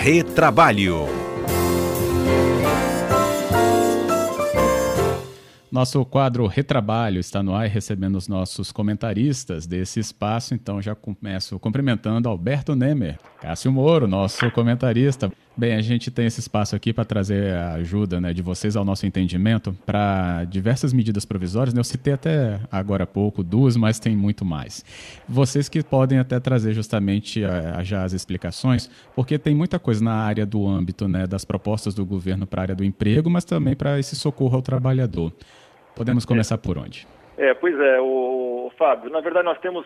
Retrabalho. Nosso quadro Retrabalho está no ar e recebendo os nossos comentaristas desse espaço. Então já começo cumprimentando Alberto Nemer, Cássio Moro, nosso comentarista. Bem, a gente tem esse espaço aqui para trazer a ajuda né, de vocês ao nosso entendimento para diversas medidas provisórias. Né? Eu citei até agora há pouco duas, mas tem muito mais. Vocês que podem até trazer justamente a, a, já as explicações, porque tem muita coisa na área do âmbito né, das propostas do governo para a área do emprego, mas também para esse socorro ao trabalhador. Podemos começar é. por onde? É, pois é, o Fábio. Na verdade, nós temos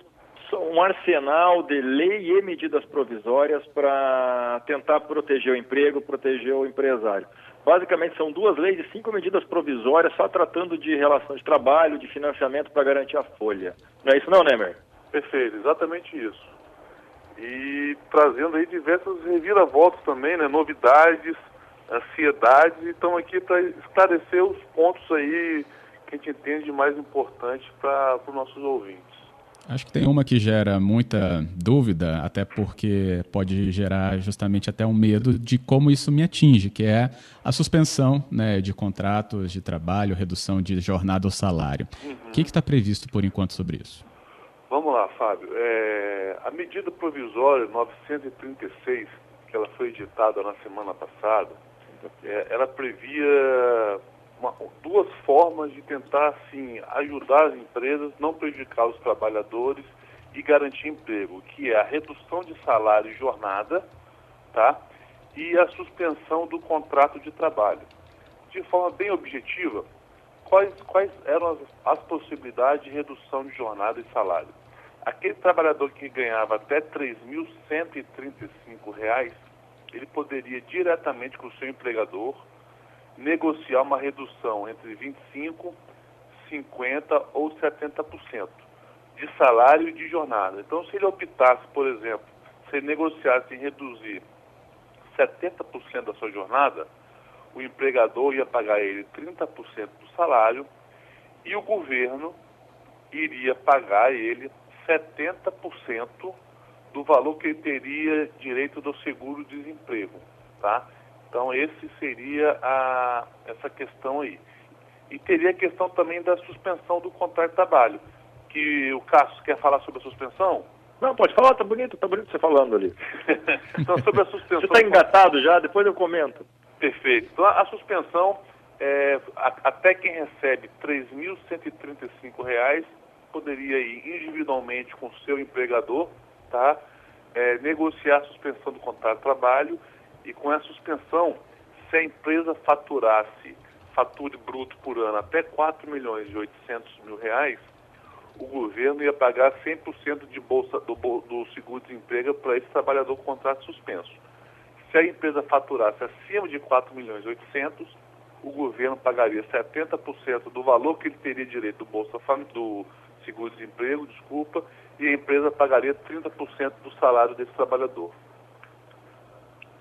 um arsenal de lei e medidas provisórias para tentar proteger o emprego, proteger o empresário. Basicamente, são duas leis e cinco medidas provisórias só tratando de relação de trabalho, de financiamento para garantir a folha. Não é isso não, Nemer? Perfeito, exatamente isso. E trazendo aí diversas reviravoltas também, né, novidades, ansiedades, e estão aqui para esclarecer os pontos aí que a gente entende de mais importante para os nossos ouvintes. Acho que tem uma que gera muita dúvida, até porque pode gerar justamente até um medo de como isso me atinge, que é a suspensão né, de contratos de trabalho, redução de jornada ou salário. Uhum. O que está previsto por enquanto sobre isso? Vamos lá, Fábio. É, a medida provisória 936, que ela foi editada na semana passada, é, ela previa uma, duas formas de tentar assim ajudar as empresas, não prejudicar os trabalhadores e garantir emprego, que é a redução de salário e jornada, tá? E a suspensão do contrato de trabalho. De forma bem objetiva, quais, quais eram as, as possibilidades de redução de jornada e salário? Aquele trabalhador que ganhava até R$ 3.135, ele poderia diretamente com o seu empregador negociar uma redução entre 25%, 50% ou 70% de salário e de jornada. Então, se ele optasse, por exemplo, se ele negociasse em reduzir 70% da sua jornada, o empregador ia pagar ele 30% do salário e o governo iria pagar ele 70% do valor que ele teria direito do seguro-desemprego, tá? Então, esse seria a, essa questão aí. E teria a questão também da suspensão do contrato de trabalho, que o Cássio quer falar sobre a suspensão? Não, pode falar, tá bonito, tá bonito você falando ali. então, sobre a suspensão... Você está engatado já, depois eu comento. Perfeito. Então, a suspensão, é, a, até quem recebe R$ 3.135, poderia ir individualmente com o seu empregador, tá? É, negociar a suspensão do contrato de trabalho e com essa suspensão, se a empresa faturasse, fature bruto por ano até 4 milhões e 800 mil reais, o governo ia pagar 100% de bolsa do, do seguro-desemprego para esse trabalhador com contrato suspenso. Se a empresa faturasse acima de 4 milhões e 800, o governo pagaria 70% do valor que ele teria direito do bolsa do seguro-desemprego, desculpa, e a empresa pagaria 30% do salário desse trabalhador.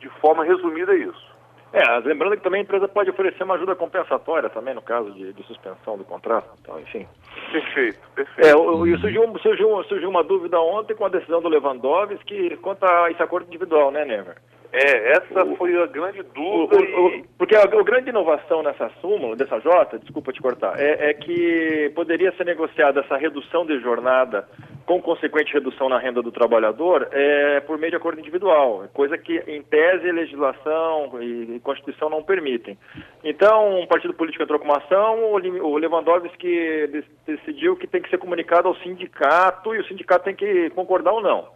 De forma resumida, é isso. É, lembrando que também a empresa pode oferecer uma ajuda compensatória também no caso de, de suspensão do contrato. Então, enfim. Perfeito, perfeito. É, e surgiu, surgiu, surgiu uma dúvida ontem com a decisão do Lewandowski quanto a esse acordo individual, né, Never? É, essa o, foi a grande dúvida. O, o, porque a, a, grande inovação nessa súmula, dessa Jota, desculpa te cortar, é, é, que poderia ser negociada essa redução de jornada com consequente redução na renda do trabalhador é, por meio de acordo individual, coisa que em tese legislação e, e Constituição não permitem. Então, um partido político entrou com uma ação, o Lewandowski decidiu que tem que ser comunicado ao sindicato e o sindicato tem que concordar ou não.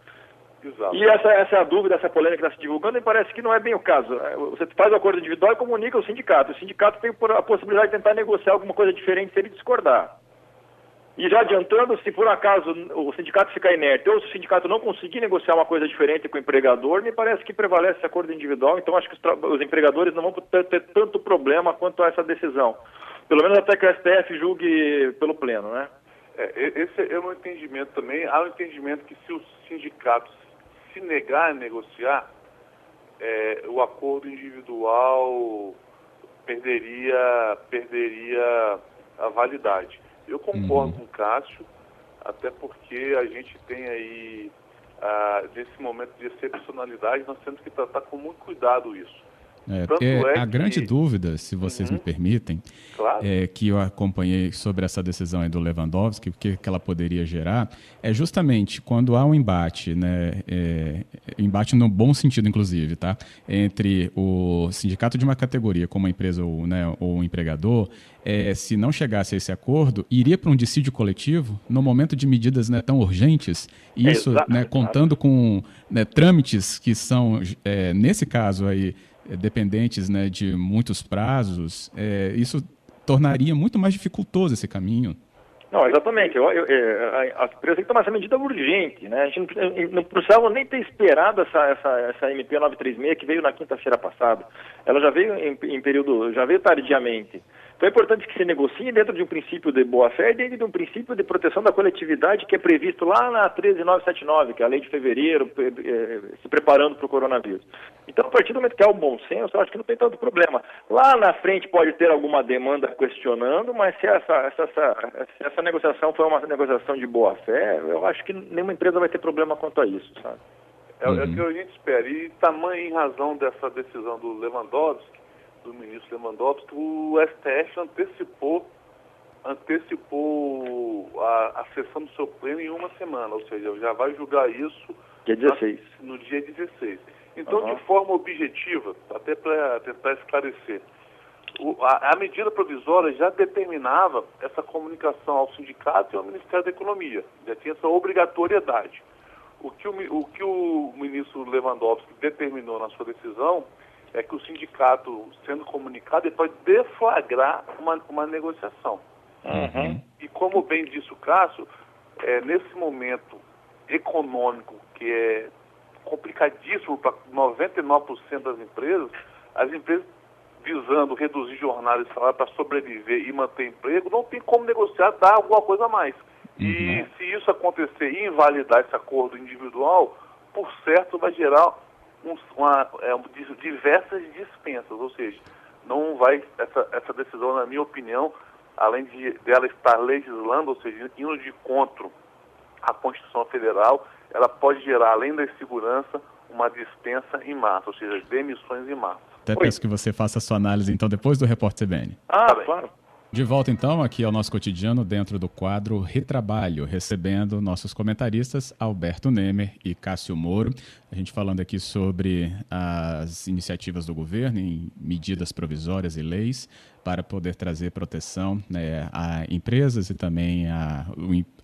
Exato. E essa, essa é a dúvida, essa polêmica que está se divulgando, e parece que não é bem o caso. É, você faz o acordo individual e comunica ao sindicato. O sindicato tem a possibilidade de tentar negociar alguma coisa diferente se ele discordar. E já adiantando, se por acaso o sindicato ficar inerte ou se o sindicato não conseguir negociar uma coisa diferente com o empregador, me parece que prevalece esse acordo individual. Então acho que os, os empregadores não vão ter, ter, tanto problema quanto a essa decisão. Pelo menos até que o STF julgue pelo pleno, né? É, esse é um entendimento também. Há um entendimento que se os sindicatos se negar a negociar, é, o acordo individual perderia, perderia a validade. Eu concordo uhum. com o Cássio, até porque a gente tem aí ah, nesse momento de excepcionalidade, nós temos que tratar com muito cuidado isso. É, é, a que... grande dúvida, se vocês uhum. me permitem, claro. é, que eu acompanhei sobre essa decisão do Lewandowski, o que, que ela poderia gerar, é justamente quando há um embate, né, é, embate no bom sentido, inclusive, tá, entre o sindicato de uma categoria, como a empresa ou, né, ou o empregador, é, se não chegasse a esse acordo, iria para um dissídio coletivo no momento de medidas né, tão urgentes, e isso né, contando com né, trâmites que são, é, nesse caso aí, é, dependentes né, de muitos prazos, é, isso tornaria muito mais dificultoso esse caminho. Não, exatamente. Eu, eu, é, as empresas têm que tomar essa medida urgente. Né? A gente não, não precisava nem ter esperado essa, essa, essa MP 936 que veio na quinta-feira passada. Ela já veio em, em período, já veio tardiamente. Então é importante que se negocie dentro de um princípio de boa-fé e dentro de um princípio de proteção da coletividade que é previsto lá na 13979, que é a lei de fevereiro, eh, se preparando para o coronavírus. Então, a partir do momento que há o bom senso, eu acho que não tem tanto problema. Lá na frente pode ter alguma demanda questionando, mas se essa, essa, essa, se essa negociação for uma negociação de boa-fé, eu acho que nenhuma empresa vai ter problema quanto a isso, sabe? É, uhum. é o que a gente espera. E tamanho em razão dessa decisão do Lewandowski, do ministro Lewandowski, o STF antecipou antecipou a, a sessão do seu pleno em uma semana, ou seja, já vai julgar isso dia 16. Na, no dia 16. Então, uhum. de forma objetiva, até para tentar esclarecer, o, a, a, medida provisória já determinava essa comunicação ao sindicato e ao Ministério da Economia, já tinha essa obrigatoriedade. O que o, o, que o ministro Lewandowski determinou na sua decisão é que o sindicato, sendo comunicado, ele pode deflagrar uma, uma negociação. Uhum. E como bem disse o Cássio, é, nesse momento econômico que é complicadíssimo para 99% das empresas, as empresas visando reduzir jornada e salário para sobreviver e manter emprego, não tem como negociar, dar alguma coisa a mais. Uhum. E se isso acontecer e invalidar esse acordo individual, por certo vai gerar um, uma, é, diversas dispensas, ou seja, não vai, essa, essa decisão, na minha opinião, além de dela estar legislando, ou seja, indo de encontro à Constituição Federal, ela pode gerar, além da segurança, uma dispensa em massa, ou seja, demissões em massa. Até Oi. peço que você faça a sua análise, então, depois do Repórter CBN. Ah, tá claro. De volta então aqui ao nosso cotidiano dentro do quadro Retrabalho, recebendo nossos comentaristas Alberto Nemer e Cássio Moro. A gente falando aqui sobre as iniciativas do governo em medidas provisórias e leis para poder trazer proteção né, a empresas e também a,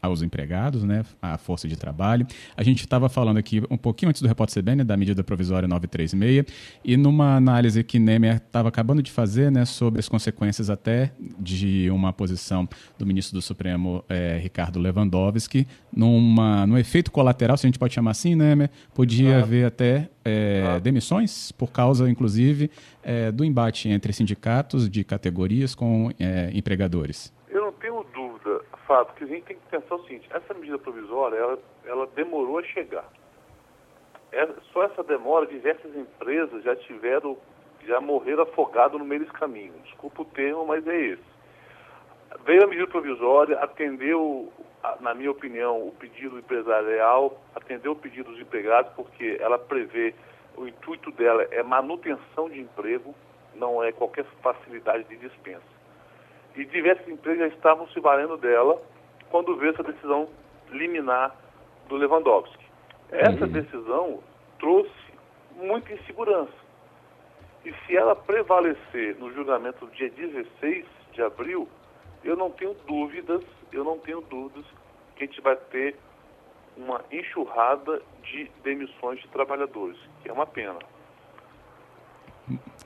aos empregados, né, a força de trabalho. A gente estava falando aqui um pouquinho antes do repórter CBN da medida provisória 936 e numa análise que Nemer estava acabando de fazer né, sobre as consequências até de uma posição do ministro do Supremo, é, Ricardo Lewandowski, numa, no efeito colateral, se a gente pode chamar assim, Nemer, podia haver até é, demissões por causa, inclusive, é, do embate entre sindicatos de categorias com é, empregadores? Eu não tenho dúvida, Fábio, que a gente tem que pensar o seguinte: essa medida provisória ela, ela demorou a chegar. É, só essa demora, diversas empresas já tiveram, já morreram afogados no meio desse caminho. Desculpa o termo, mas é esse. Veio a medida provisória, atendeu na minha opinião, o pedido empresarial atendeu o pedido dos empregados, porque ela prevê, o intuito dela é manutenção de emprego, não é qualquer facilidade de dispensa. E diversas empresas já estavam se valendo dela quando veio essa decisão liminar do Lewandowski. Essa uhum. decisão trouxe muita insegurança. E se ela prevalecer no julgamento do dia 16 de abril, eu não tenho dúvidas, eu não tenho dúvidas que a gente vai ter uma enxurrada de demissões de trabalhadores, que é uma pena.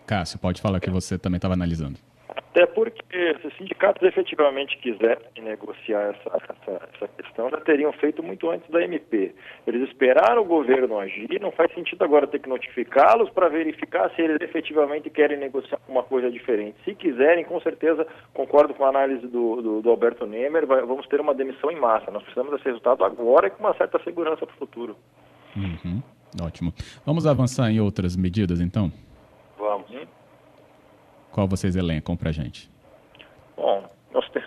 Cássio, pode falar que você também estava analisando. Até porque se os sindicatos efetivamente quisessem negociar essa, essa, essa, questão, já teriam feito muito antes da MP. Eles esperaram o governo agir, não faz sentido agora ter que notificá-los para verificar se eles efetivamente querem negociar uma coisa diferente. Se quiserem, com certeza, concordo com a análise do, do, do Alberto Nemer, vai, vamos ter uma demissão em massa. Nós precisamos desse resultado agora e com uma certa segurança para o futuro. Uhum. Ótimo. Vamos avançar em outras medidas, então? Vamos. Hum? Qual vocês elencam para gente? Bom, nós, te...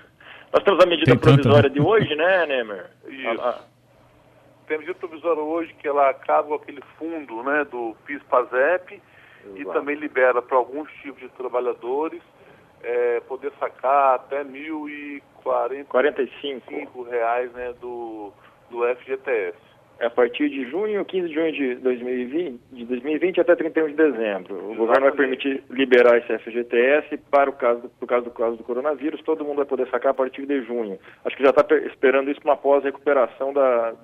nós temos a medida Tem provisória tanto, né? de hoje, né, Nemer? Isso. A, tem a medida provisória hoje que ela acaba com aquele fundo né, do PIS-PASEP e também libera para alguns tipos de trabalhadores é, poder sacar até 1.045 reais né, do, do FGTS. É a partir de junho, 15 de junho de 2020, de 2020 até 31 de dezembro. O Exatamente. governo vai permitir liberar esse FGTS para o caso, do, caso do caso do coronavírus, todo mundo vai poder sacar a partir de junho. Acho que já está esperando isso para uma pós-recuperação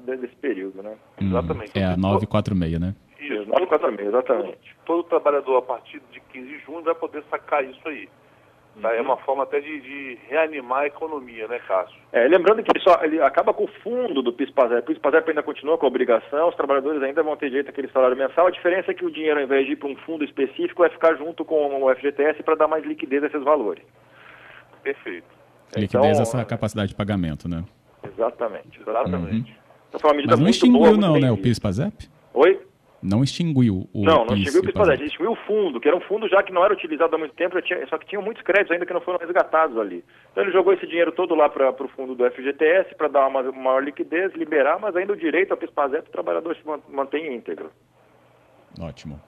desse período, né? Hum, exatamente. É a 946, né? Isso, 946, exatamente. Todo, todo trabalhador a partir de 15 de junho vai poder sacar isso aí. Tá? É uma forma até de, de, reanimar a economia, né, Cássio? É, lembrando que ele, só, ele acaba com o fundo do PIS-PASEP. O PIS-PASEP ainda continua com a obrigação, os trabalhadores ainda vão ter direito àquele salário mensal. A diferença é que o dinheiro, ao invés de ir para um fundo específico, vai ficar junto com o FGTS para dar mais liquidez a esses valores. Perfeito. Liquidez então, essa capacidade de pagamento, né? Exatamente, exatamente. Uhum. Então foi uma medida Mas não extinguiu boa, não, né, o PIS-PASEP? Oi? Não extinguiu o Não, não extinguiu o PIS extinguiu o fundo, que era um fundo já que não era utilizado há muito tempo, tinha, só que tinha muitos créditos ainda que não foram resgatados ali. Então ele jogou esse dinheiro todo lá para o fundo do FGTS para dar uma maior liquidez, liberar, mas ainda o direito ao PIS-PASEP o trabalhador se mantém íntegro. Ótimo.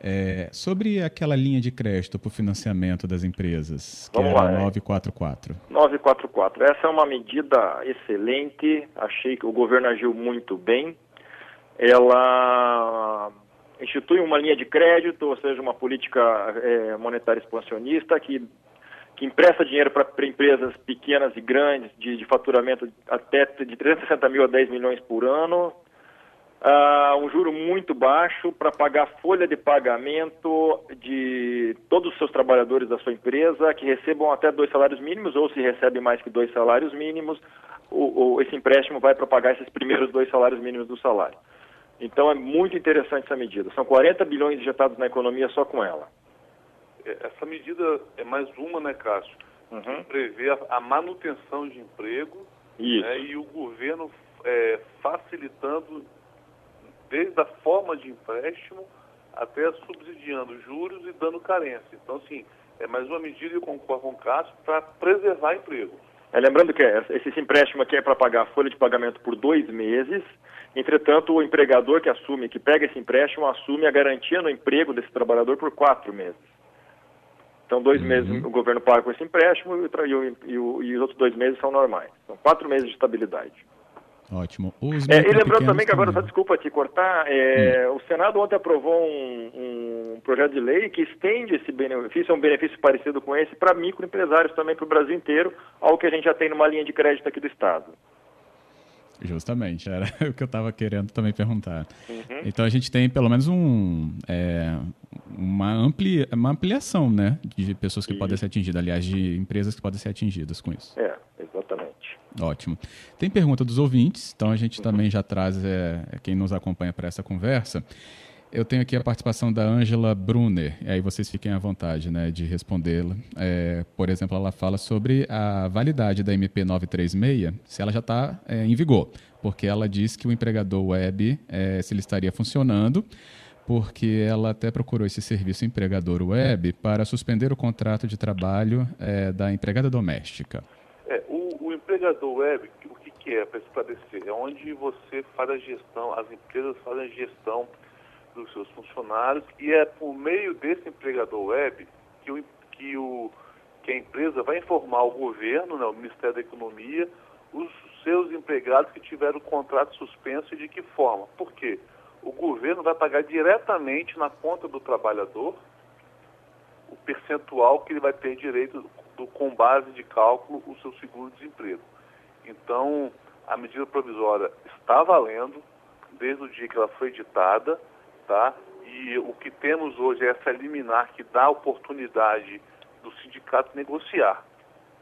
É, sobre aquela linha de crédito para o financiamento das empresas, que Vamos era lá, 944. 944. Essa é uma medida excelente, achei que o governo agiu muito bem. Ela institui uma linha de crédito, ou seja, uma política é, monetária expansionista que, que empresta dinheiro para empresas pequenas e grandes, de, de, faturamento até de 360 mil a 10 milhões por ano, uh, um juro muito baixo para pagar folha de pagamento de todos os seus trabalhadores da sua empresa que recebam até dois salários mínimos ou se recebem mais que dois salários mínimos, o, o, esse empréstimo vai para pagar esses primeiros dois salários mínimos do salário. Então é muito interessante essa medida. São 40 bilhões injetados na economia só com ela. É, essa medida é mais uma, né, Cássio? Uhum. Que prevê a, a, manutenção de emprego né, e o governo é, facilitando desde a forma de empréstimo até subsidiando juros e dando carência. Então, assim, é mais uma medida, eu concordo com o Cássio, para preservar emprego. É, lembrando que esse empréstimo aqui é para pagar a folha de pagamento por dois meses Entretanto, o empregador que assume, que pega esse empréstimo, assume a garantia no emprego desse trabalhador por quatro meses. Então, dois uhum. meses o governo paga com esse empréstimo e, e, e, e, os outros dois meses são normais. São quatro meses de estabilidade. Ótimo. É, e lembrando também que agora, só desculpa te cortar, é, hum. o Senado ontem aprovou um, um, projeto de lei que estende esse benefício, é um benefício parecido com esse, para microempresários também para o Brasil inteiro, algo que a gente já tem numa linha de crédito aqui do Estado. Justamente, era o que eu estava querendo também perguntar. Uhum. Então a gente tem pelo menos um, é, uma, amplia, uma ampliação né, de pessoas que podem ser atingidas, aliás, de empresas que podem ser atingidas com isso. É. Ótimo. Tem pergunta dos ouvintes, então a gente também já traz é, quem nos acompanha para essa conversa. Eu tenho aqui a participação da Angela Brunner, e aí vocês fiquem à vontade né, de respondê-la. É, por exemplo, ela fala sobre a validade da MP 936, se ela já está é, em vigor, porque ela diz que o empregador web, é, se ele estaria funcionando, porque ela até procurou esse serviço empregador web para suspender o contrato de trabalho é, da empregada doméstica. Empregador web, o que, que é, para esclarecer? É onde você faz a gestão, as empresas fazem a gestão dos seus funcionários e é por meio desse empregador web que, o, que, o, que a empresa vai informar o governo, né, o Ministério da Economia, os seus empregados que tiveram o contrato suspenso e de que forma. Por quê? O governo vai pagar diretamente na conta do trabalhador o percentual que ele vai ter direito com base de cálculo o seu seguro-desemprego. Então, a medida provisória está valendo desde o dia que ela foi editada tá? E o que temos hoje é essa liminar que dá a oportunidade do sindicato negociar.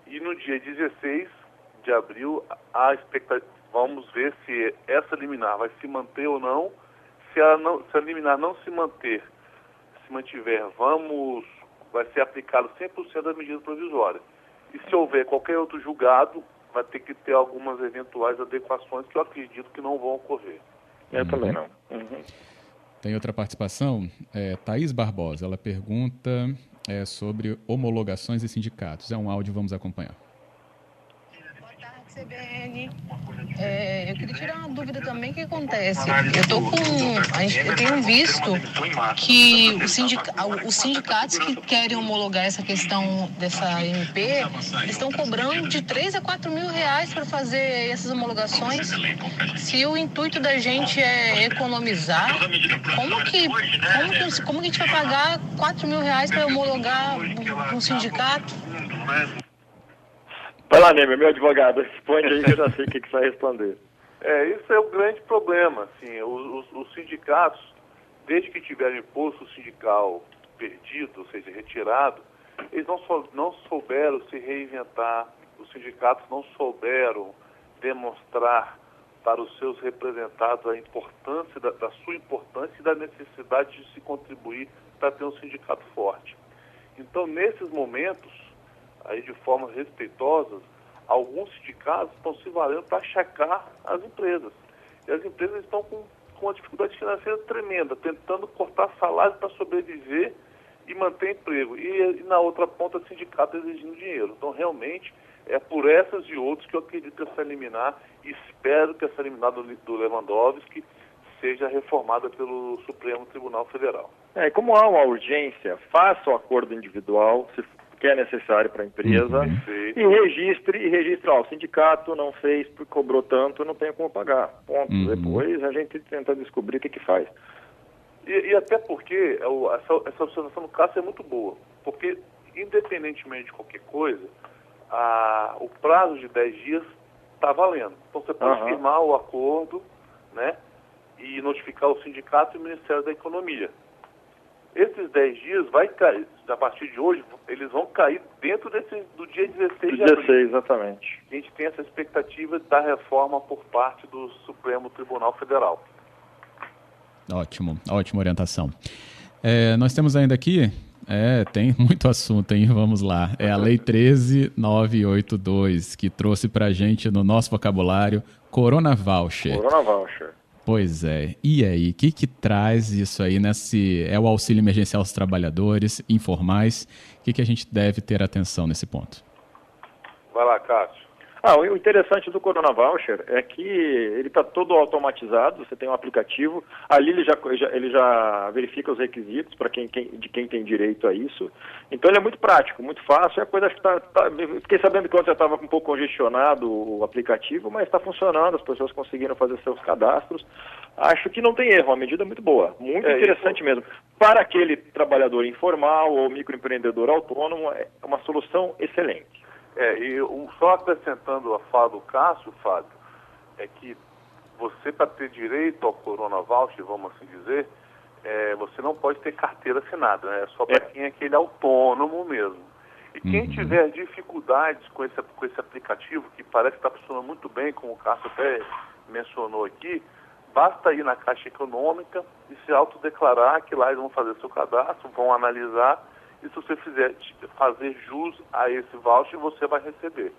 E no dia 16 de abril, a expectativa, vamos ver se essa liminar vai se manter ou não. Se, ela não, se a liminar não se manter, se mantiver, vamos, vai ser aplicado 100% da medida provisória. E se houver qualquer outro julgado, vai ter que ter algumas eventuais adequações que eu acredito que não vão ocorrer. Eu uhum. também não. Uhum. Tem outra participação, é, Thaís Barbosa, ela pergunta é, sobre homologações e sindicatos. É um áudio, vamos acompanhar. CBN. É, eu queria tirar uma dúvida também, o que acontece? Eu tô com. Eu tenho visto que os, sindica, os sindicatos que querem homologar essa questão dessa MP, eles estão cobrando de 3 a 4 mil reais para fazer essas homologações. Se o intuito da gente é economizar, como que, como que, como que a gente vai pagar 4 mil reais para homologar um sindicato? Vai lá, Nemer, meu advogado, responde aí que eu já sei o que, que você vai responder. É, isso é o grande problema. Assim, os, os, sindicatos, desde que tiveram imposto sindical perdido, ou seja, retirado, eles não, sou, não souberam se reinventar, os sindicatos não souberam demonstrar para os seus representados a importância, da, da sua importância e da necessidade de se contribuir para ter um sindicato forte. Então, nesses momentos, aí de forma respeitosa, alguns sindicatos estão se valendo para achacar as empresas. E as empresas estão com, com uma dificuldade financeira tremenda, tentando cortar salários para sobreviver e manter emprego. E, e, na outra ponta, sindicato exigindo dinheiro. Então, realmente, é por essas e outras que eu acredito que essa liminar, espero que essa liminar do, do Lewandowski seja reformada pelo Supremo Tribunal Federal. É, como há uma urgência, faça o acordo individual, se que é necessário para a empresa uhum. e registre e registre, ó, o sindicato não fez porque cobrou tanto, não tem como pagar. Ponto. Uhum. Depois a gente tenta descobrir o que que faz. E, e até porque essa, essa observação no caso é muito boa, porque independentemente de qualquer coisa, a, o prazo de 10 dias está valendo. Então você pode uhum. firmar o acordo, né, e notificar o sindicato e o Ministério da Economia. Esses 10 dias vai cair, a partir de hoje, eles vão cair dentro desse, do dia 16 de 16, abril. exatamente. A gente tem essa expectativa da reforma por parte do Supremo Tribunal Federal. Ótimo, ótima orientação. É, nós temos ainda aqui, é, tem muito assunto, hein? Vamos lá. É a Lei 13982, que trouxe para a gente no nosso vocabulário Corona Voucher. Corona Voucher. Pois é. E aí, o que, que traz isso aí nesse. É o auxílio emergencial aos trabalhadores informais? O que, que a gente deve ter atenção nesse ponto? Vai lá, Cássio. Ah, o interessante do Corona Voucher é que ele está todo automatizado, você tem um aplicativo, ali ele já, ele já verifica os requisitos para quem, quem, de quem tem direito a isso. Então ele é muito prático, muito fácil, é a coisa que está. Tá, fiquei sabendo que ontem estava um pouco congestionado o aplicativo, mas está funcionando, as pessoas conseguiram fazer seus cadastros. Acho que não tem erro, a medida é muito boa, muito é, interessante isso. mesmo. Para aquele trabalhador informal ou microempreendedor autônomo, é uma solução excelente. É, e um, só acrescentando a fala do Cássio, Fábio, é que você, para ter direito ao Corona Voucher, vamos assim dizer, é, você não pode ter carteira assinada, né? É só para é. quem é aquele autônomo mesmo. E quem uhum. tiver dificuldades com esse, com esse aplicativo, que parece que está funcionando muito bem, como o Cássio até mencionou aqui, basta ir na Caixa Econômica e se autodeclarar que lá eles vão fazer seu cadastro, vão analisar e se você fizer fazer jus a esse voucher, você vai receber.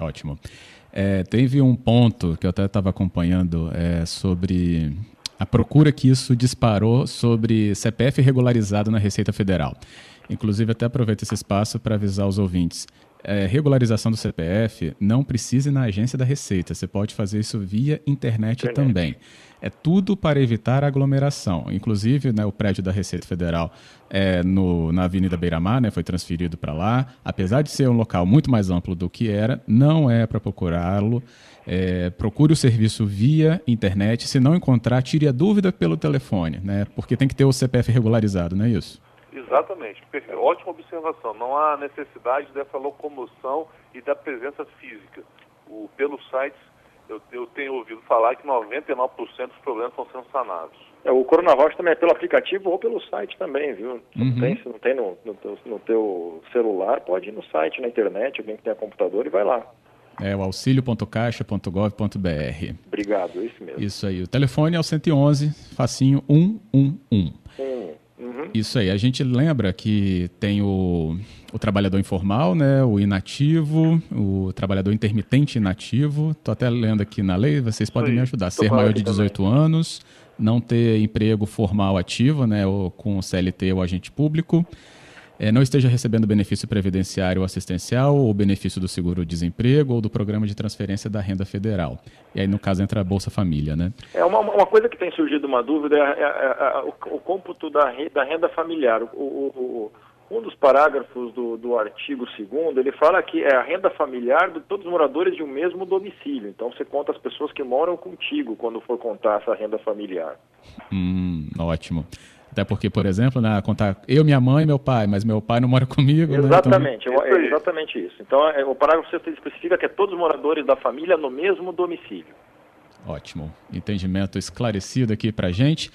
Ótimo. É, teve um ponto que eu até estava acompanhando é, sobre a procura que isso disparou sobre CPF regularizado na Receita Federal. Inclusive, até aproveito esse espaço para avisar os ouvintes. É, regularização do CPF não precisa ir na agência da Receita. Você pode fazer isso via internet, internet. também. É tudo para evitar aglomeração. Inclusive, né, o prédio da Receita Federal é, no, na Avenida Beira-Mar né, foi transferido para lá. Apesar de ser um local muito mais amplo do que era, não é para procurá-lo. É, procure o serviço via internet. Se não encontrar, tire a dúvida pelo telefone, né? Porque tem que ter o CPF regularizado, não é isso? Exatamente. Ótima observação. Não há necessidade dessa locomoção e da presença física. O, pelos sites eu, eu tenho ouvido falar que 99% dos problemas estão sendo sanados. É, o Coronavac também é pelo aplicativo ou pelo site também, viu? Se uhum. não tem, se não tem no, no, teu, no teu celular, pode ir no site, na internet, alguém que tenha computador e vai lá. É o auxilio.caixa.gov.br. Obrigado, é isso mesmo. Isso aí. O telefone é o 111, facinho 111. Isso aí. A gente lembra que tem o, o trabalhador informal, né, o inativo, o trabalhador intermitente inativo. Estou até lendo aqui na lei, vocês podem me ajudar. Ser maior de 18 também. anos, não ter emprego formal ativo, né, ou com CLT ou agente público. É, não esteja recebendo benefício previdenciário ou assistencial, ou benefício do seguro-desemprego, ou do programa de transferência da renda federal. E aí, no caso, entra a Bolsa Família, né? É, uma, uma coisa que tem surgido uma dúvida é, é, é, é o, o, cômputo da, da renda familiar. O, o, um dos parágrafos do, do artigo 2 ele fala que é a renda familiar de todos os moradores de um mesmo domicílio. Então, você conta as pessoas que moram contigo quando for contar essa renda familiar. Hum, ótimo. Até porque, por exemplo, né, contar eu, minha mãe e meu pai, mas meu pai não mora comigo. Exatamente, né? então... é exatamente isso. Então, é, o parágrafo 6 especifica que é todos os moradores da família no mesmo domicílio. Ótimo. Entendimento esclarecido aqui para gente.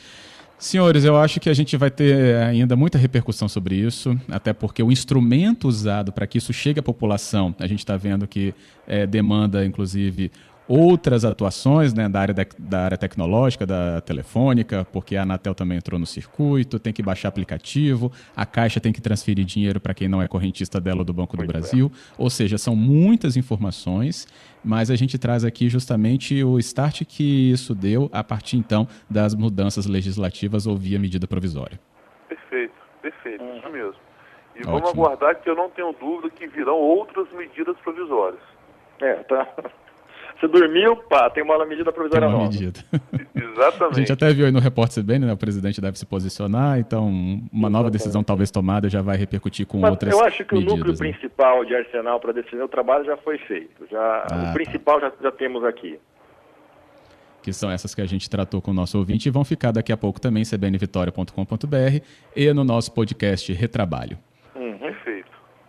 Senhores, eu acho que a gente vai ter ainda muita repercussão sobre isso, até porque o instrumento usado para que isso chegue à população, a gente está vendo que é, demanda, inclusive, outras atuações né, da, área de, da área tecnológica, da telefônica, porque a Anatel também entrou no circuito, tem que baixar aplicativo, a Caixa tem que transferir dinheiro para quem não é correntista dela do Banco Muito do Brasil. Bem. Ou seja, são muitas informações, mas a gente traz aqui justamente o start que isso deu a partir então das mudanças legislativas ou via medida provisória. Perfeito, perfeito, uhum. isso mesmo. E Ótimo. vamos aguardar que eu não tenho dúvida que virão outras medidas provisórias. É, tá. Você dormiu, pá, tem uma medida provisória tem uma nova. medida. Exatamente. A gente até viu aí no Repórter CBN, né, o presidente deve se posicionar, então uma Exatamente. nova decisão talvez tomada já vai repercutir com Mas outras Eu acho que medidas, o núcleo né? principal de Arsenal para decidir o trabalho já foi feito. Já, ah, o principal tá. já, já temos aqui que são essas que a gente tratou com o nosso ouvinte e vão ficar daqui a pouco também em cbnvitoria.com.br e no nosso podcast Retrabalho.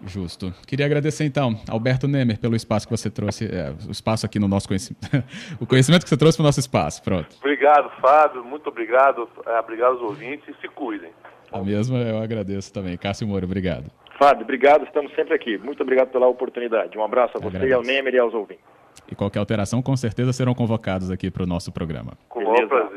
Justo. Queria agradecer então, Alberto Nemer, pelo espaço que você trouxe, é, o espaço aqui no nosso conhecimento, o conhecimento que você trouxe para o nosso espaço. Pronto. Obrigado, Fábio. Muito obrigado. É, obrigado aos ouvintes e se cuidem. A mesma eu agradeço também. Cássio Moura, obrigado. Fábio, obrigado. Estamos sempre aqui. Muito obrigado pela oportunidade. Um abraço a você e ao Nemer e aos ouvintes. E qualquer alteração, com certeza serão convocados aqui para o nosso programa. Com o maior prazer.